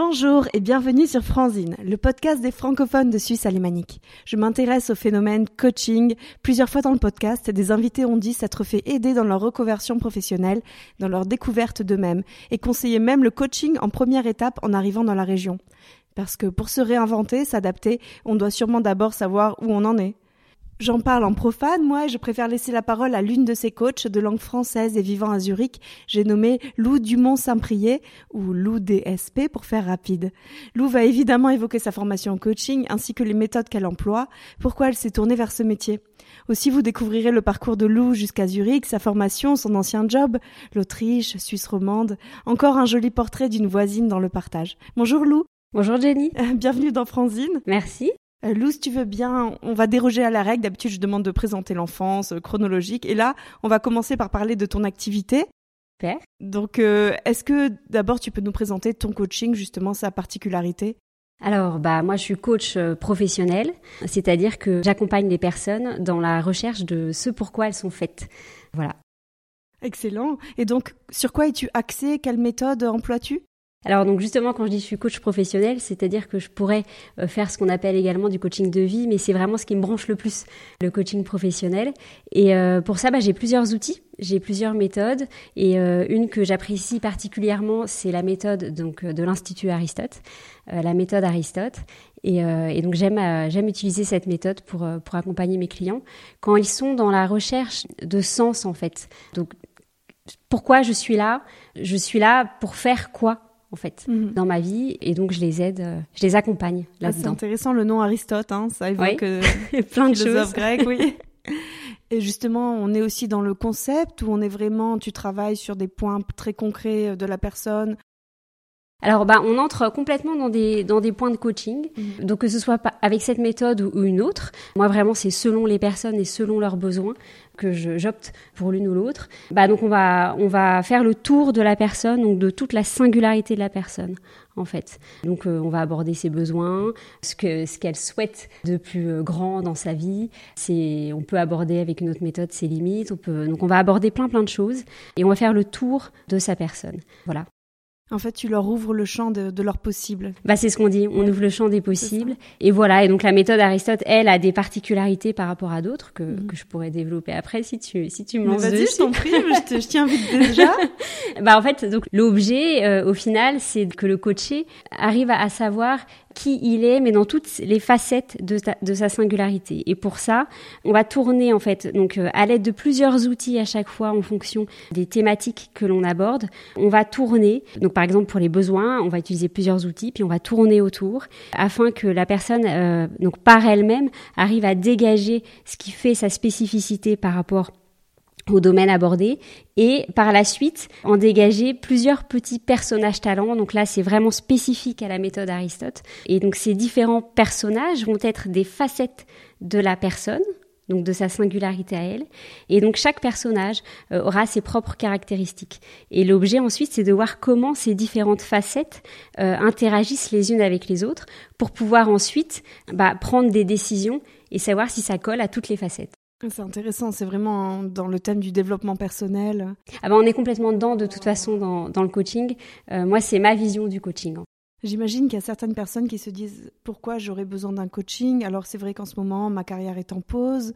Bonjour et bienvenue sur Franzine, le podcast des francophones de Suisse alémanique. Je m'intéresse au phénomène coaching. Plusieurs fois dans le podcast, des invités ont dit s'être fait aider dans leur reconversion professionnelle, dans leur découverte d'eux-mêmes et conseiller même le coaching en première étape en arrivant dans la région. Parce que pour se réinventer, s'adapter, on doit sûrement d'abord savoir où on en est. J'en parle en profane, moi, et je préfère laisser la parole à l'une de ses coachs de langue française et vivant à Zurich. J'ai nommé Lou Dumont-Saint-Prié, ou Lou DSP pour faire rapide. Lou va évidemment évoquer sa formation en coaching, ainsi que les méthodes qu'elle emploie, pourquoi elle s'est tournée vers ce métier. Aussi, vous découvrirez le parcours de Lou jusqu'à Zurich, sa formation, son ancien job, l'Autriche, Suisse romande, encore un joli portrait d'une voisine dans le partage. Bonjour Lou. Bonjour Jenny. Bienvenue dans Franzine. Merci. Euh, Lou, si tu veux bien, on va déroger à la règle. D'habitude, je demande de présenter l'enfance euh, chronologique. Et là, on va commencer par parler de ton activité. Super. Donc, euh, est-ce que d'abord, tu peux nous présenter ton coaching, justement, sa particularité? Alors, bah, moi, je suis coach professionnel, c'est-à-dire que j'accompagne les personnes dans la recherche de ce pourquoi elles sont faites. Voilà. Excellent. Et donc, sur quoi es-tu axé? Quelle méthode emploies-tu? Alors donc justement quand je dis je suis coach professionnel, c'est-à-dire que je pourrais euh, faire ce qu'on appelle également du coaching de vie, mais c'est vraiment ce qui me branche le plus, le coaching professionnel. Et euh, pour ça, bah, j'ai plusieurs outils, j'ai plusieurs méthodes, et euh, une que j'apprécie particulièrement, c'est la méthode donc de l'institut Aristote, la méthode Aristote. Et, et donc j'aime j'aime utiliser cette méthode pour pour accompagner mes clients quand ils sont dans la recherche de sens en fait. Donc pourquoi je suis là? Je suis là pour faire quoi? En fait mhm. dans ma vie et donc je les aide, euh, je les accompagne ah, là-dedans. c'est intéressant le nom Aristote, hein, ça évoque euh, plein de choses grecs, oui. Et justement, on est aussi dans le concept où on est vraiment, tu travailles sur des points très concrets de la personne, alors, bah, on entre complètement dans des, dans des points de coaching. Mhm. Donc, que ce soit avec cette méthode ou, une autre. Moi, vraiment, c'est selon les personnes et selon leurs besoins que j'opte pour l'une ou l'autre. Bah, donc, on va, on va faire le tour de la personne, donc de toute la singularité de la personne, en fait. Donc, euh, on va aborder ses besoins, ce que, ce qu'elle souhaite de plus euh, grand dans sa vie. C'est, on peut aborder avec une autre méthode ses limites. On peut, donc, on va aborder plein, plein de choses et on va faire le tour de sa personne. Voilà. En fait, tu leur ouvres le champ de, de leurs possibles. Bah, c'est ce qu'on dit. On ouvre le champ des possibles. Et voilà. Et donc, la méthode Aristote, elle, a des particularités par rapport à d'autres que, mhm. que je pourrais développer après si tu, si tu me lances dessus. Vas-y, je t'en prie. je, je t'invite déjà. bah, en fait, donc, l'objet, euh, au final, c'est que le coaché arrive à, à savoir qui il est, mais dans toutes les facettes de, sa singularité. Et pour ça, on va tourner en fait, donc euh, à l'aide de plusieurs outils à chaque fois en fonction des thématiques que l'on aborde, on va tourner. Donc par exemple pour les besoins, on va utiliser plusieurs outils, puis on va tourner autour afin que la personne, euh, par elle-même, arrive à dégager ce qui fait sa spécificité par rapport au domaine abordé et par la suite en dégager plusieurs petits personnages talents. Donc là, c'est vraiment spécifique à la méthode Aristote. Et donc ces différents personnages vont être des facettes de la personne, donc de sa singularité à elle. Et donc chaque personnage euh, aura ses propres caractéristiques. Et l'objet ensuite, c'est de voir comment ces différentes facettes euh, interagissent les unes avec les autres pour pouvoir ensuite bah, prendre des décisions et savoir si ça colle à toutes les facettes. C'est intéressant, c'est vraiment dans le thème du développement personnel. Ah ben on est complètement dedans de toute façon dans, dans le coaching. Euh, moi, c'est ma vision du coaching. J'imagine qu'il y a certaines personnes qui se disent pourquoi j'aurais besoin d'un coaching? Alors c'est vrai qu'en ce moment, ma carrière est en pause.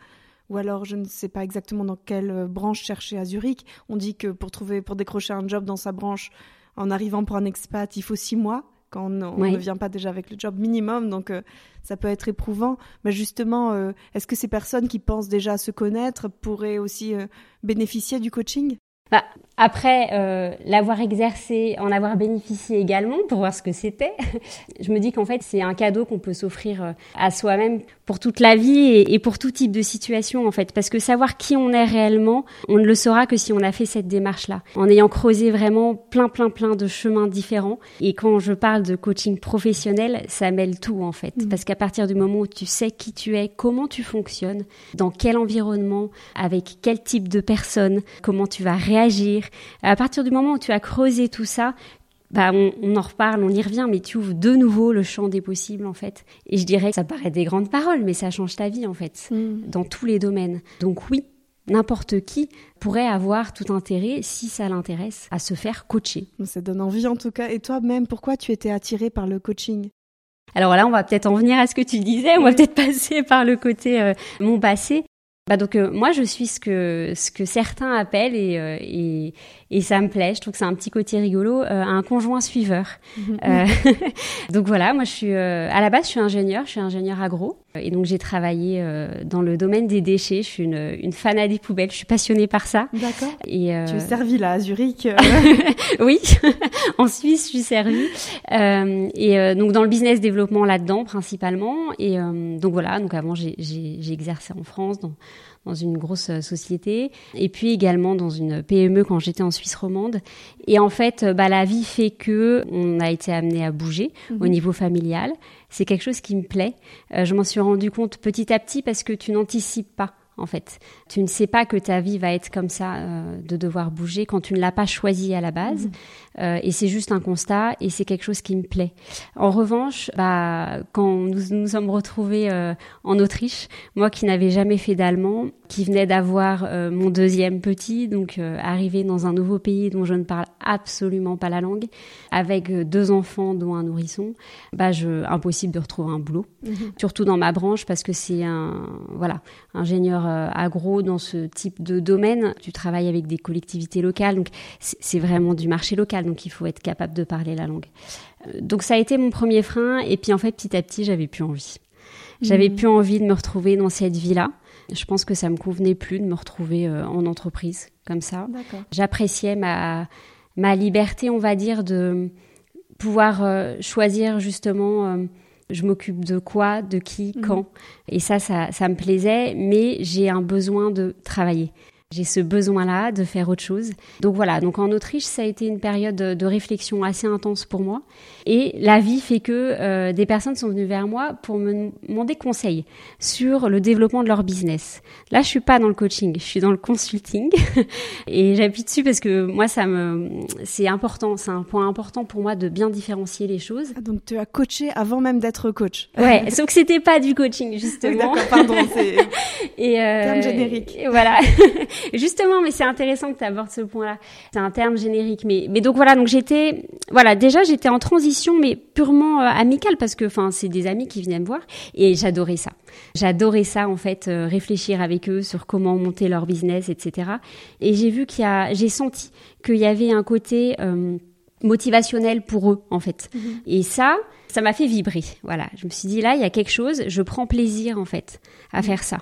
Ou alors je ne sais pas exactement dans quelle branche chercher à Zurich. On dit que pour trouver, pour décrocher un job dans sa branche, en arrivant pour un expat, il faut six mois quand on, ne vient pas déjà avec le job minimum, donc euh, ça peut être éprouvant. Mais justement, euh, est-ce que ces personnes qui pensent déjà se connaître pourraient aussi euh, bénéficier du coaching? Bah, après euh, l'avoir exercé, en avoir bénéficié également pour voir ce que c'était, je me dis qu'en fait c'est un cadeau qu'on peut s'offrir euh, à soi-même pour toute la vie et, pour tout type de situation en fait. Parce que savoir qui on est réellement, on ne le saura que si on a fait cette démarche-là, en ayant creusé vraiment plein plein plein de chemins différents. Et quand je parle de coaching professionnel, ça mêle tout en fait. Mmh. Parce qu'à partir du moment où tu sais qui tu es, comment tu fonctionnes, dans quel environnement, avec quel type de personne, comment tu vas réagir, à partir du moment où tu as creusé tout ça, bah on, en reparle, on y revient, mais tu ouvres de nouveau le champ des possibles en fait. Et je dirais que ça paraît des grandes paroles, mais ça change ta vie en fait, mm. dans tous les domaines. Donc oui, n'importe qui pourrait avoir tout intérêt, si ça l'intéresse, à se faire coacher. Ça donne envie en tout cas. Et toi-même, pourquoi tu étais attirée par le coaching? Alors là, on va peut-être en venir à ce que tu disais. On va peut-être passer par le côté euh, mon passé. Bah donc euh, moi je suis ce que ce que certains appellent et, euh, et, et ça me plaît. Je trouve que c'est un petit côté rigolo, euh, un conjoint suiveur. Mhm. donc voilà, moi je suis à la base je suis ingénieur, je suis ingénieur agro et donc j'ai travaillé dans le domaine des déchets. Je suis une, une fanat des poubelles. Je suis passionnée par ça. D'accord. Et tu es servie là à Zurich. oui, en Suisse je suis servie et donc dans le business développement là-dedans principalement. Et donc voilà, donc avant j'ai j'ai exercé en France dans dans une grosse euh, société et puis également dans une PME quand j'étais en Suisse romande. Et en fait, euh, bah, la vie fait que on a été amené à bouger au mhm. niveau familial. C'est quelque chose qui me plaît. Euh, je m'en suis rendu compte petit à petit parce que tu n'anticipes pas en fait. Tu ne sais pas que ta vie va être comme ça, euh, de devoir bouger quand tu ne l'as pas choisi à la base. Mhm. Euh, et c'est juste un constat et c'est quelque chose qui me plaît. En revanche, bah, quand nous nous sommes retrouvés euh, en Autriche, moi qui n'avais jamais fait d'allemand, qui venais d'avoir mon deuxième petit, donc arrivé dans un nouveau pays dont je ne parle absolument pas la langue, avec deux enfants dont un nourrisson, bah, je, impossible de retrouver un boulot. Mhm. Surtout dans ma branche parce que c'est un, voilà, ingénieur euh, agro dans ce type de domaine. Tu travailles avec des collectivités locales, donc c'est vraiment du marché local, donc il faut être capable de parler la langue. Euh, donc ça a été mon premier frein, et puis en fait petit à petit j'avais plus envie. J'avais mmh. plus envie de me retrouver dans cette vie-là. Je pense que ça me convenait plus de me retrouver euh, en entreprise comme ça. J'appréciais ma ma liberté, on va dire, de pouvoir choisir justement je m'occupe de quoi, de qui, mhm. quand. Et ça, ça, ça me plaisait, mais j'ai un besoin de travailler. J'ai ce besoin-là de faire autre chose. Donc voilà, donc en Autriche, ça a été une période de réflexion assez intense pour moi. Et la vie fait que euh, des personnes sont venues vers moi pour me demander conseil sur le développement de leur business. Là, je suis pas dans le coaching, je suis dans le consulting. et j'appuie dessus parce que moi, ça me, c'est important, c'est un point important pour moi de bien différencier les choses. Ah, donc tu as coaché avant même d'être coach. Ouais, sauf que c'était pas du coaching justement. D'accord, pardon, c'est et euh, terme générique. Voilà. Justement, mais c'est intéressant que tu abordes ce point-là. C'est un terme générique, mais mais donc voilà, donc j'étais voilà, déjà j'étais en transition, mais purement euh, amicale parce que enfin c'est des amis qui venaient me voir et j'adorais ça. J'adorais ça en fait, euh, réfléchir avec eux sur comment monter leur business, etc. Et j'ai vu qu'il y a, j'ai senti qu'il y avait un côté euh, motivationnel pour eux en fait. Mhm. Et ça, ça m'a fait vibrer. Voilà, je me suis dit là, il y a quelque chose, je prends plaisir en fait à mhm. faire ça.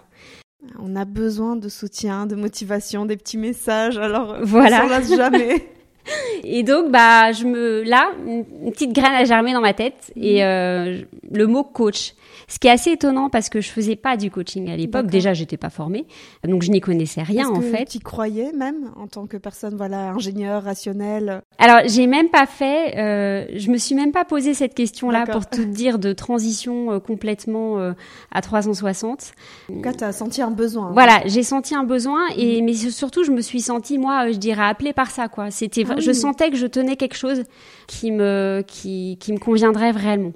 On a besoin de soutien, de motivation, des petits messages. Alors voilà, on s'en jamais. Et donc, bah, je me, là, une petite graine a germé dans ma tête et mhm. euh, le mot coach. Ce qui est assez étonnant parce que je faisais pas du coaching à l'époque. Déjà, j'étais pas formée, donc je n'y connaissais rien en fait. Tu croyais même en tant que personne, voilà, ingénieur, rationnel. Alors, j'ai même pas fait. Euh, je me suis même pas posé cette question-là pour tout dire de transition euh, complètement euh, à 360. En cas, as senti un besoin. Hein. Voilà, j'ai senti un besoin et mais surtout, je me suis sentie moi, euh, je dirais appelée par ça quoi. C'était, ah je sentais que je tenais quelque chose qui me qui qui me conviendrait vraiment.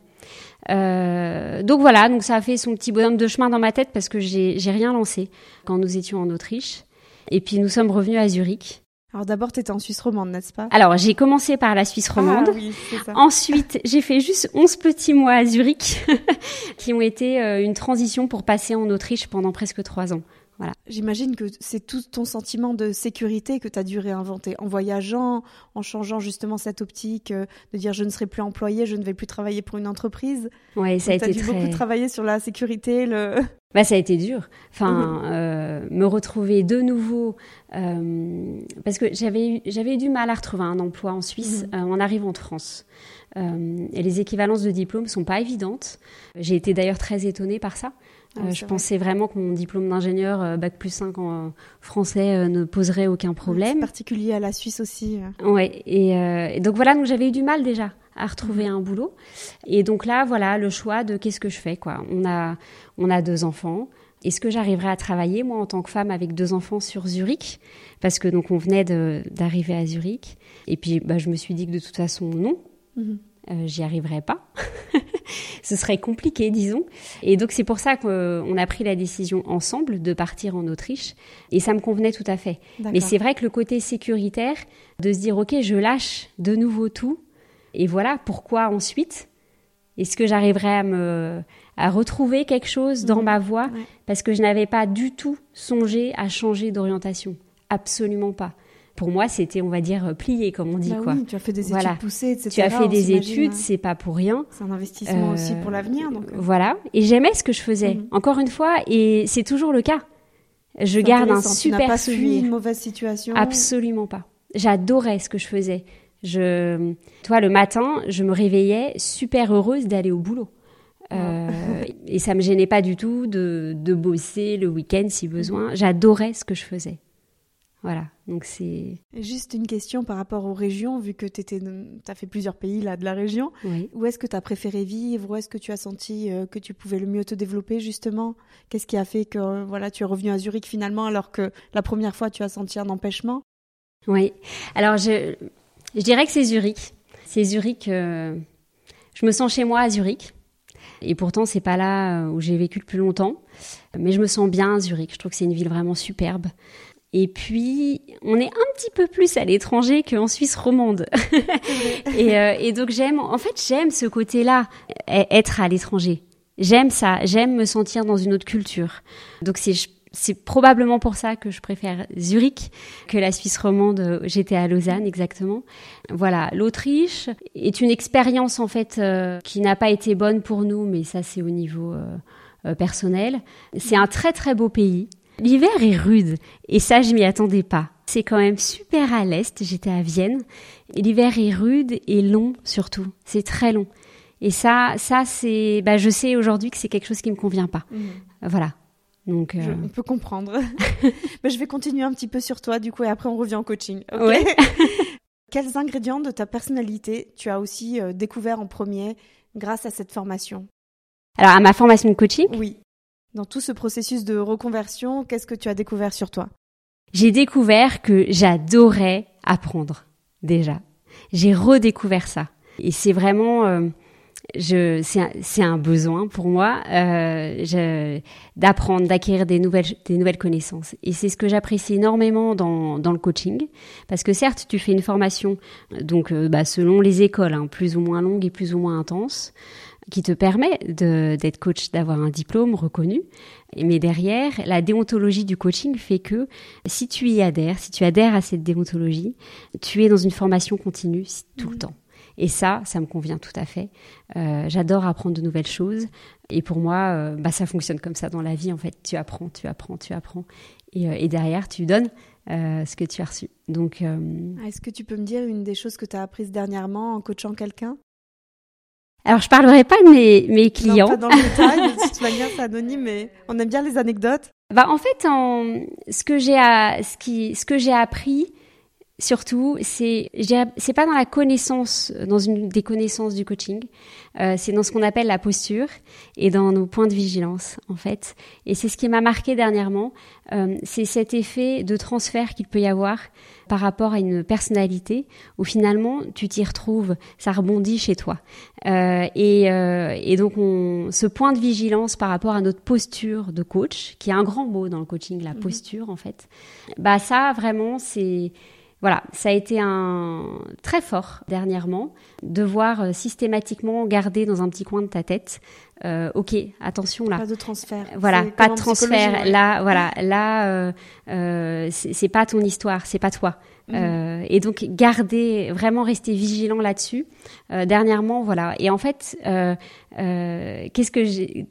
Euh, donc voilà, donc ça a fait son petit bonhomme de chemin dans ma tête parce que j'ai rien lancé quand nous étions en Autriche. Et puis nous sommes revenus à Zurich. Alors d'abord, tu étais en Suisse romande, n'est-ce pas? Alors j'ai commencé par la Suisse romande. Ah, oui, ça. Ensuite, j'ai fait juste 11 petits mois à Zurich qui ont été euh, une transition pour passer en Autriche pendant presque trois ans. Voilà. J'imagine que c'est tout ton sentiment de sécurité que tu as dû réinventer en voyageant, en changeant justement cette optique euh, de dire je ne serai plus employé, je ne vais plus travailler pour une entreprise. Ouais, ça a été dû beaucoup travailler sur la sécurité, le. Bah, ça a été dur. Enfin, mhm. euh, me retrouver de nouveau euh, parce que j'avais j'avais eu du mal à retrouver un emploi en Suisse mhm. en arrivant en France. et les équivalences de diplômes sont pas évidentes. J'ai été d'ailleurs très étonnée par ça. Euh, je pensais vraiment que mon diplôme d'ingénieur euh, bac plus 5 en français euh, ne poserait aucun problème. Particulier à la Suisse aussi. Ouais. Et, donc voilà, donc j'avais eu du mal déjà à retrouver un boulot. Et donc là, voilà, le choix de qu'est-ce que je fais quoi. On a on a deux enfants. Est-ce que j'arriverai à travailler moi en tant que femme avec deux enfants sur Zurich? Parce que donc on venait d'arriver à Zurich. Et puis bah, je me suis dit que de toute façon non, mhm. j'y arriverais pas. Ce serait compliqué, disons. Et donc c'est pour ça qu'on a pris la décision ensemble de partir en Autriche. Et ça me convenait tout à fait. Mais c'est vrai que le côté sécuritaire, de se dire, OK, je lâche de nouveau tout. Et voilà, pourquoi ensuite Est-ce que j'arriverai à me à retrouver quelque chose dans ma voie? Parce que je n'avais pas du tout songé à changer d'orientation. Absolument pas. Pour moi, c'était, on va dire, plié, comme on dit. Bah quoi. Oui, tu as fait des études poussées, etc. Tu as fait des études, hein. c'est pas pour rien. C'est un investissement aussi pour l'avenir. Donc... Euh. Voilà. Et j'aimais ce que je faisais. Mhm. Encore une fois, et c'est toujours le cas. Je garde un super tu pas souvenir. une mauvaise situation. Absolument pas. J'adorais ce que je faisais. Je, toi, le matin, je me réveillais super heureuse d'aller au boulot. Euh, et ça me gênait pas du tout de, de bosser le week-end si besoin. J'adorais ce que je faisais. Voilà, donc c'est... Juste une question par rapport aux régions, vu que tu as fait plusieurs pays là de la région. Où est-ce que tu as préféré vivre? Où est-ce que tu as senti euh, que tu pouvais le mieux te développer justement? Qu'est-ce qui a fait que voilà, tu es revenu à Zurich finalement alors que la première fois tu as senti un empêchement? Oui, alors je, je dirais que c'est Zurich. C'est Zurich, euh, je me sens chez moi à Zurich. Et pourtant, c'est pas là euh, où j'ai vécu le plus longtemps. Mais je me sens bien à Zurich. Je trouve que c'est une ville vraiment superbe. Et puis, on est un petit peu plus à l'étranger qu'en Suisse romande. et, euh, et, donc, j'aime, en fait, j'aime ce côté-là, e-, être à l'étranger. J'aime ça. J'aime me sentir dans une autre culture. Donc, c'est, probablement pour ça que je préfère Zurich que la Suisse romande. J'étais à Lausanne exactement. Voilà, l'Autriche est une expérience en fait euh, qui n'a pas été bonne pour nous, mais ça c'est au niveau euh, personnel. C'est un très très beau pays. L'hiver est rude et ça je m'y attendais pas. C'est quand même super à l'est. J'étais à Vienne. L'hiver est rude et long surtout. C'est très long. Et ça, ça c'est, bah, je sais aujourd'hui que c'est quelque chose qui me convient pas. Mmh. Voilà. Donc, euh, on peut comprendre. Mais je vais continuer un petit peu sur toi, du coup, et après on revient au coaching. Quels ingrédients de ta personnalité tu as aussi euh, découvert en premier grâce à cette formation? Alors, à ma formation de coaching? Oui. Dans tout ce processus de reconversion, qu'est-ce que tu as découvert sur toi? J'ai découvert que j'adorais apprendre, déjà. J'ai redécouvert ça. Et c'est vraiment... Euh, c'est un, besoin pour moi euh, d'apprendre, d'acquérir des nouvelles, connaissances. Et c'est ce que j'apprécie énormément dans, dans le coaching, parce que certes, tu fais une formation, donc euh, bah, selon les écoles, hein, plus ou moins longue et plus ou moins intense, qui te permet d'être coach, d'avoir un diplôme reconnu. Mais derrière, la déontologie du coaching fait que si tu y adhères, si tu adhères à cette déontologie, tu es dans une formation continue tout le mmh. temps. Et ça, ça me convient tout à fait. Euh, j'adore apprendre de nouvelles choses. Et pour moi, euh, bah, ça fonctionne comme ça dans la vie. En fait, tu apprends, tu apprends, tu apprends. Et, euh, et derrière, tu donnes ce que tu as reçu. Donc, Est-ce que tu peux me dire une des choses que tu as apprises dernièrement en coachant quelqu'un? Alors, je parlerai pas de mes, mes clients. Non, pas dans le détail, de toute manière, c'est anonyme, mais on aime bien les anecdotes. Bah, en fait, en, ce que j'ai, ce qui, ce que j'ai appris, surtout, c'est c'est pas dans la connaissance, dans une des connaissances du coaching, euh, c'est dans ce qu'on appelle la posture et dans nos points de vigilance en fait. Et c'est ce qui m'a marqué dernièrement, euh, c'est cet effet de transfert qu'il peut y avoir par rapport à une personnalité où finalement tu t'y retrouves, ça rebondit chez toi. Euh, et, euh, et, donc on, ce point de vigilance par rapport à notre posture de coach, qui est un grand mot dans le coaching, la mhm. posture en fait, bah ça vraiment c'est voilà, ça a été un très fort dernièrement de voir euh, systématiquement garder dans un petit coin de ta tête. Euh, ok, attention là. Pas de transfert. Voilà, pas de transfert. Là, voilà, là, euh, euh c'est pas ton histoire, c'est pas toi. Mhm. Euh, et donc garder, vraiment rester vigilant là-dessus. Euh, dernièrement, voilà. Et en fait, qu'est-ce que j'ai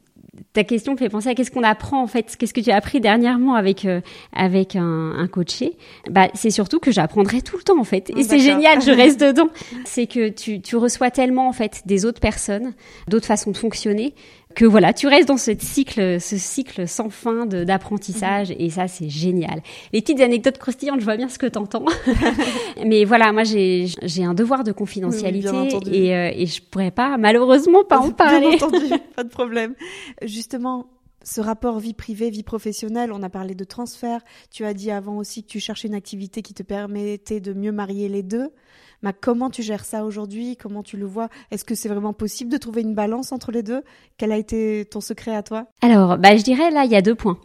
ta question me fait penser à qu'est-ce qu'on apprend en fait, qu'est-ce que tu as appris dernièrement avec euh, avec un, un coaché. Bah c'est surtout que j'apprendrai tout le temps en fait, et c'est génial, je reste dedans. C'est que tu tu reçois tellement en fait des autres personnes, d'autres façons de fonctionner que voilà, tu restes dans ce cycle, ce cycle sans fin d'apprentissage et ça c'est génial. Les petites anecdotes croustillantes, je vois bien ce que t'entends. Mais voilà, moi j'ai un devoir de confidentialité et, euh, et je pourrais pas malheureusement pas en parler. Bien entendu, pas de problème. Justement, ce rapport vie privée, vie professionnelle, on a parlé de transfert. Tu as dit avant aussi que tu cherchais une activité qui te permettait de mieux marier les deux. Comment tu gères ça aujourd'hui? Comment tu le vois? Est-ce que c'est vraiment possible de trouver une balance entre les deux? Quel a été ton secret à toi? Alors, bah, je dirais là, il y a deux points.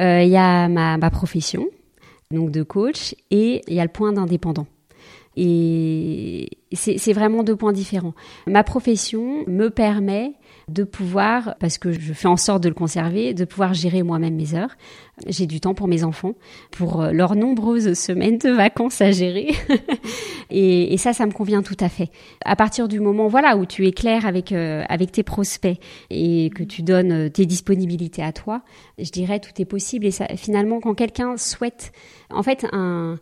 Euh, il y a ma, ma profession, donc de coach, et il y a le point d'indépendant. Et c'est vraiment deux points différents. Ma profession me permet de pouvoir, parce que je fais en sorte de le conserver, de pouvoir gérer moi-même mes heures. J'ai du temps pour mes enfants, pour euh, leurs nombreuses semaines de vacances à gérer. et, ça, ça me convient tout à fait. À partir du moment, voilà, où tu es clair avec euh, avec tes prospects et que tu donnes euh, tes disponibilités à toi, je dirais tout est possible. Et ça, finalement, quand quelqu'un souhaite, en fait, un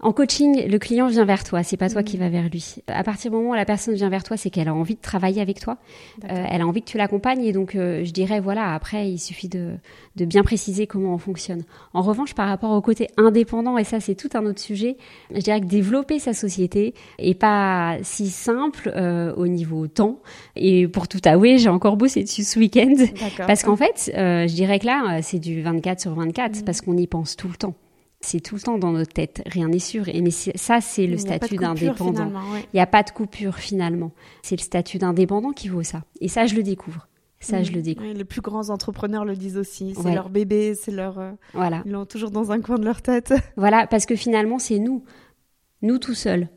en coaching, le client vient vers toi, c'est pas toi qui mm. vas vers lui. À partir du moment où la personne vient vers toi, c'est qu'elle a envie de travailler avec toi, euh, elle a envie que tu l'accompagnes et donc euh, je dirais voilà, après il suffit de, de bien préciser comment on fonctionne. En revanche, par rapport au côté indépendant, et ça c'est tout un autre sujet, je dirais que développer sa société est pas si simple euh, au niveau temps. Et pour tout avouer, j'ai encore bossé dessus ce week-end parce qu'en fait, je dirais que là c'est du 24 sur 24 mm. parce qu'on y pense tout le temps. C'est tout le temps dans notre tête, rien n'est sûr. Et mais ça, c'est le statut d'indépendant. Il n'y a pas de coupure finalement. C'est le statut d'indépendant qui vaut ça. Et ça, je le découvre. Ça, je le découvre. les plus grands entrepreneurs le disent aussi. C'est leur bébé, c'est leur. Euh, voilà. Ils l'ont toujours dans un coin de leur tête. Voilà, parce que finalement, c'est nous, nous tout seuls.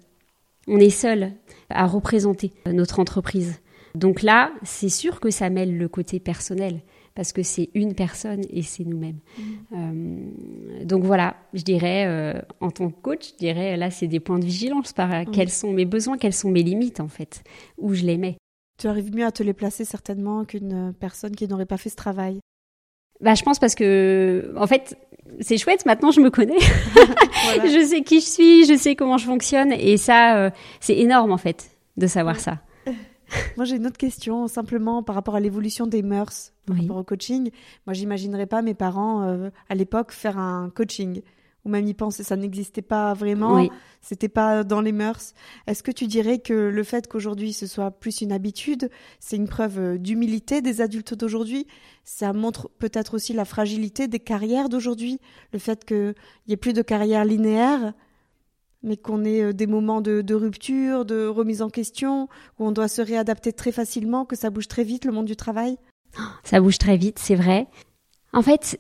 On est seuls à représenter notre entreprise. Donc là, c'est sûr que ça mêle le côté personnel parce que c'est une personne et c'est nous-mêmes. Mm. Euh, donc voilà, je dirais, euh, en tant que coach, je dirais, là, c'est des points de vigilance par mm. quels sont mes besoins, quelles sont mes limites, en fait, où je les mets. Tu arrives mieux à te les placer certainement qu'une personne qui n'aurait pas fait ce travail. Bah, je pense parce que, en fait, c'est chouette. Maintenant, je me connais. je sais qui je suis, je sais comment je fonctionne, et ça, euh, c'est énorme en fait de savoir ça. Moi, j'ai une autre question, simplement par rapport à l'évolution des mœurs, par rapport au coaching. Moi, j'imaginerais pas mes parents euh, à l'époque faire un coaching, ou même y penser, ça n'existait pas vraiment, c'était pas dans les mœurs. Est-ce que tu dirais que le fait qu'aujourd'hui ce soit plus une habitude, c'est une preuve euh, d'humilité des adultes d'aujourd'hui? Ça montre peut-être aussi la fragilité des carrières d'aujourd'hui, le fait qu'il y ait plus de carrière linéaire mais qu'on ait euh, des moments de, rupture, de remise en question, où on doit se réadapter très facilement, que ça bouge très vite, le monde du travail Ça bouge très vite, c'est vrai. En fait,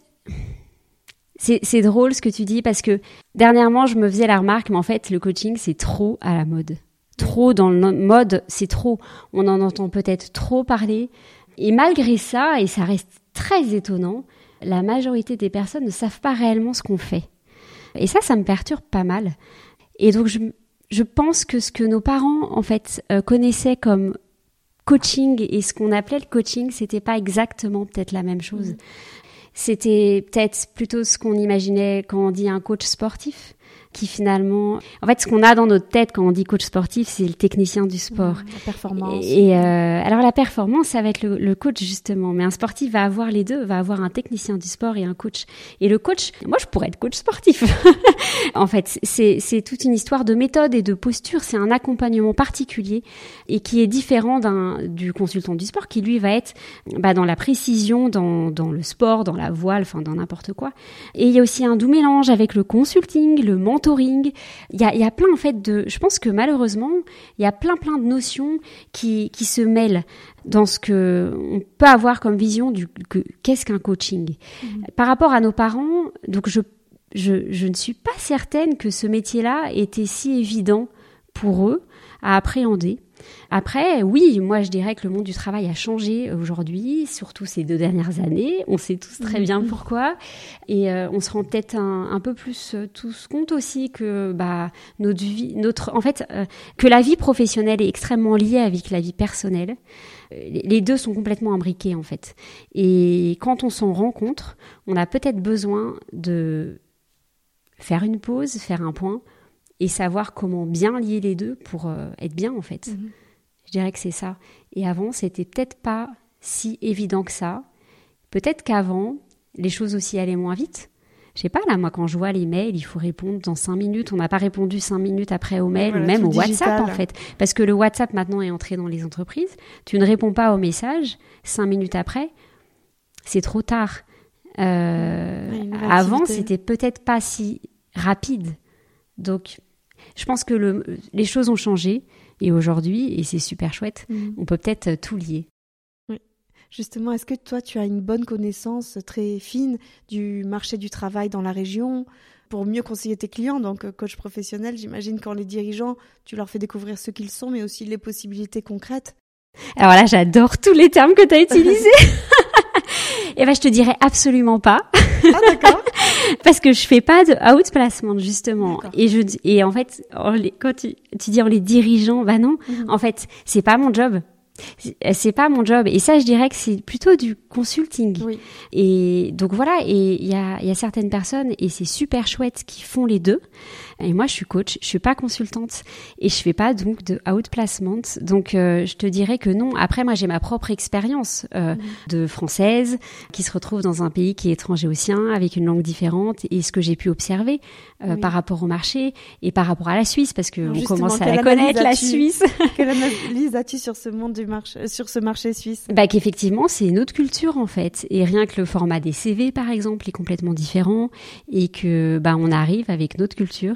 c'est drôle ce que tu dis, parce que dernièrement, je me faisais la remarque, mais en fait, le coaching, c'est trop à la mode. Trop dans le mode, c'est trop. On en entend peut-être trop parler. Et malgré ça, et ça reste très étonnant, la majorité des personnes ne savent pas réellement ce qu'on fait. Et ça, ça me perturbe pas mal. Et donc, je, je pense que ce que nos parents, en fait, euh, connaissaient comme coaching et ce qu'on appelait le coaching, c'était pas exactement peut-être la même chose. Mmh. C'était peut-être plutôt ce qu'on imaginait quand on dit un coach sportif qui finalement, en fait, ce qu'on a dans notre tête quand on dit coach sportif, c'est le technicien du sport. Mmh, la performance. Et, euh, alors la performance, ça va être le, le, coach justement, mais un sportif va avoir les deux, va avoir un technicien du sport et un coach. Et le coach, moi, je pourrais être coach sportif. en fait, c'est c'est toute une histoire de méthode et de posture. C'est un accompagnement particulier et qui est différent d'un du consultant du sport, qui lui va être bah, dans la précision, dans dans le sport, dans la voile, enfin dans n'importe quoi. Et il y a aussi un doux mélange avec le consulting, le mentor il y a, y a plein en fait de. Je pense que malheureusement, il y a plein plein de notions qui, qui se mêlent dans ce que on peut avoir comme vision du qu'est-ce qu'un coaching. Mhm. Par rapport à nos parents, donc je, je je ne suis pas certaine que ce métier-là était si évident pour eux à appréhender. Après, oui, moi je dirais que le monde du travail a changé aujourd'hui, surtout ces deux dernières années. On sait tous très bien mm-hmm. pourquoi. Et euh, on se rend peut-être un, peu plus euh, tous compte aussi que bah, notre vie, notre, en fait, euh, que la vie professionnelle est extrêmement liée avec la vie personnelle. Les deux sont complètement imbriqués en fait. Et quand on s'en rencontre, on a peut-être besoin de faire une pause, faire un point et savoir comment bien lier les deux pour être bien en fait. Mm-hmm. Je dirais que c'est ça. Et avant, c'était peut-être pas si évident que ça. Peut-être qu'avant, les choses aussi allaient moins vite. Je sais pas, là, moi, quand je vois les mails, il faut répondre dans cinq minutes. On n'a pas répondu cinq minutes après au mail, ou même au WhatsApp, en fait. Parce que le WhatsApp, maintenant, est entré dans les entreprises. Tu ne réponds pas au message cinq minutes après. C'est trop tard. Euh, avant, c'était peut-être pas si rapide. Donc, Je pense que le, les choses ont changé et aujourd'hui, et c'est super chouette, mm. on peut peut-être tout lier. Oui. Justement, est-ce que toi, tu as une bonne connaissance très fine du marché du travail dans la région pour mieux conseiller tes clients? Donc, euh, coach professionnel, j'imagine quand les dirigeants, tu leur fais découvrir ce qu'ils sont, mais aussi les possibilités concrètes. Alors là, j'adore tous les termes que tu as utilisés. Eh ben, je te dirais absolument pas. Ah, d'accord. Parce que je fais pas de outplacement, justement. Et je, et en fait, quand tu, tu dis en les dirigeant, bah non. Mhm. En fait, c'est pas mon job c'est pas mon job et ça je dirais que c'est plutôt du consulting oui. et donc voilà et il y a, y a certaines personnes et c'est super chouette qui font les deux et moi, je suis coach, je suis pas consultante et je fais pas donc de outplacement. Donc, euh, je te dirais que non. Après, moi, j'ai ma propre expérience euh, de française qui se retrouve dans un pays qui est étranger au sien, avec une langue différente, et ce que j'ai pu observer euh, par rapport au marché et par rapport à la Suisse, parce que on commence à la connaître, la Suisse. Quelle analyse as-tu sur ce monde du marché, sur ce marché suisse? Bah, qu'effectivement, c'est une autre culture en fait, et rien que le format des CV, par exemple, est complètement différent, et que bah, on arrive avec notre culture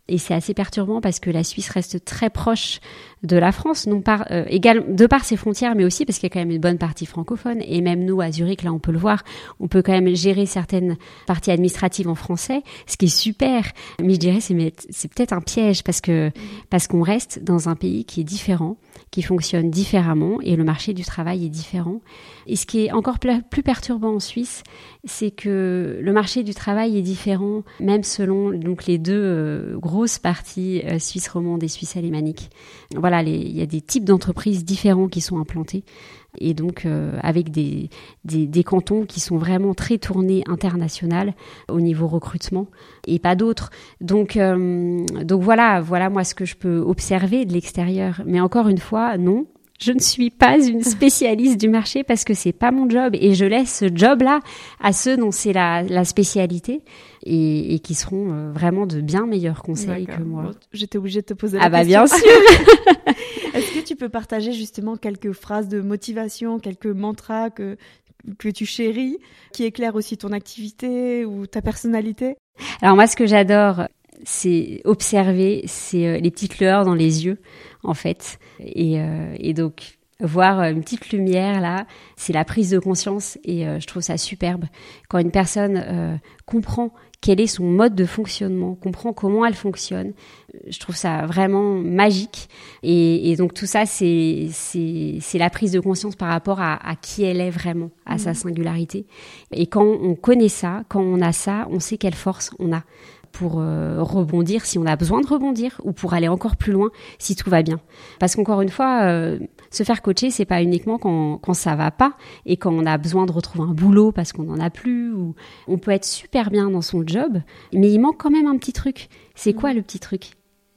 et c'est assez perturbant parce que la Suisse reste très proche de la France, non par, euh, de par ses frontières, mais aussi parce qu'il y a quand même une bonne partie francophone. Et même nous, à Zurich, là, on peut le voir, on peut quand même gérer certaines parties administratives en français, ce qui est super. Mais je dirais, c'est, c'est peut-être un piège parce qu'on reste dans un pays qui est différent, qui fonctionne différemment et le marché du travail est différent. Et ce qui est encore plus perturbant en Suisse, c'est que le marché du travail est différent, même selon donc les deux euh, grosses parties euh, suisse romande et suisse alémanique. Voilà, il y a des types d'entreprises différents qui sont implantés et donc euh, avec des, des, des, cantons qui sont vraiment très tournés international au niveau recrutement et pas d'autres. Donc donc voilà, voilà moi ce que je peux observer de l'extérieur. Mais encore une fois, non, je ne suis pas une spécialiste du marché parce que c'est pas mon job et je laisse ce job-là à ceux dont c'est la, la, spécialité et, et, qui seront euh, vraiment de bien meilleurs conseils que moi. J'étais obligée de te poser la question. Ah bah bien sûr. Est-ce que tu peux partager justement quelques phrases de motivation, quelques mantras que que tu chéris, qui éclairent aussi ton activité ou ta personnalité? Alors moi, ce que j'adore, c'est observer, c'est euh, les petites lueurs dans les yeux en fait. Et, euh, et donc voir une petite lumière là, c'est la prise de conscience et euh, je trouve ça superbe quand une personne euh, comprend quel est son mode de fonctionnement, comprend comment elle fonctionne. Je trouve ça vraiment magique. Et, et donc tout ça, c'est c'est la prise de conscience par rapport à, à qui elle est vraiment, à sa mmh. singularité. Et quand on connaît ça, quand on a ça, on sait quelle force on a pour euh, rebondir si on a besoin de rebondir ou pour aller encore plus loin si tout va bien. Parce qu'encore une fois, euh, se faire coacher, c'est pas uniquement quand, quand ça va pas et quand on a besoin de retrouver un boulot parce qu'on n'en a plus ou on peut être super bien dans son job, mais il manque quand même un petit truc. C'est quoi le petit truc?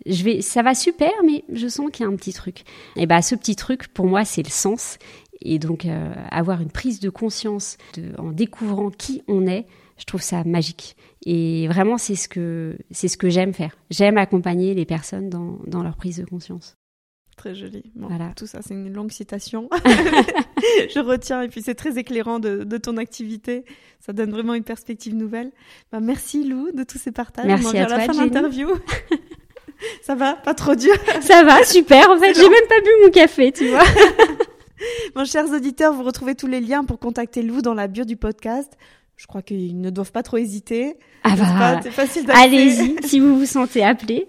Je vais, ça va super, mais je sens qu'il y a un petit truc. Et ben, ce petit truc, pour moi, c'est le sens. Et donc, euh, avoir une prise de conscience de, en découvrant qui on est, je trouve ça magique. Et vraiment, c'est ce que, c'est ce que j'aime faire. J'aime accompagner les personnes dans, dans leur prise de conscience. Très joli. voilà. Tout ça, c'est une longue citation. je retiens. Et puis, c'est très éclairant de, de, ton activité. Ça donne vraiment une perspective nouvelle. Bah, merci, Lou, de tous ces partages. Merci à, toi, la fin de l'interview. ça va? Pas trop dur? Ça va, super. En fait, j'ai même pas bu mon café, tu vois. Mon chers auditeurs, vous retrouvez tous les liens pour contacter Lou dans la bio du podcast. Je crois qu'ils ne doivent pas trop hésiter. Ah bah, allez-y si vous vous sentez appelé.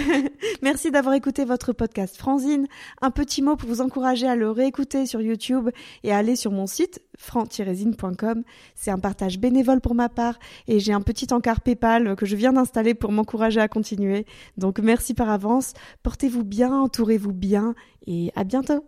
Merci d'avoir écouté votre podcast Franzine. Un petit mot pour vous encourager à le réécouter sur YouTube et à aller sur mon site fran-zine.com. C'est un partage bénévole pour ma part et j'ai un petit encart PayPal que je viens d'installer pour m'encourager à continuer. Donc merci par avance. Portez-vous bien, entourez-vous bien et à bientôt.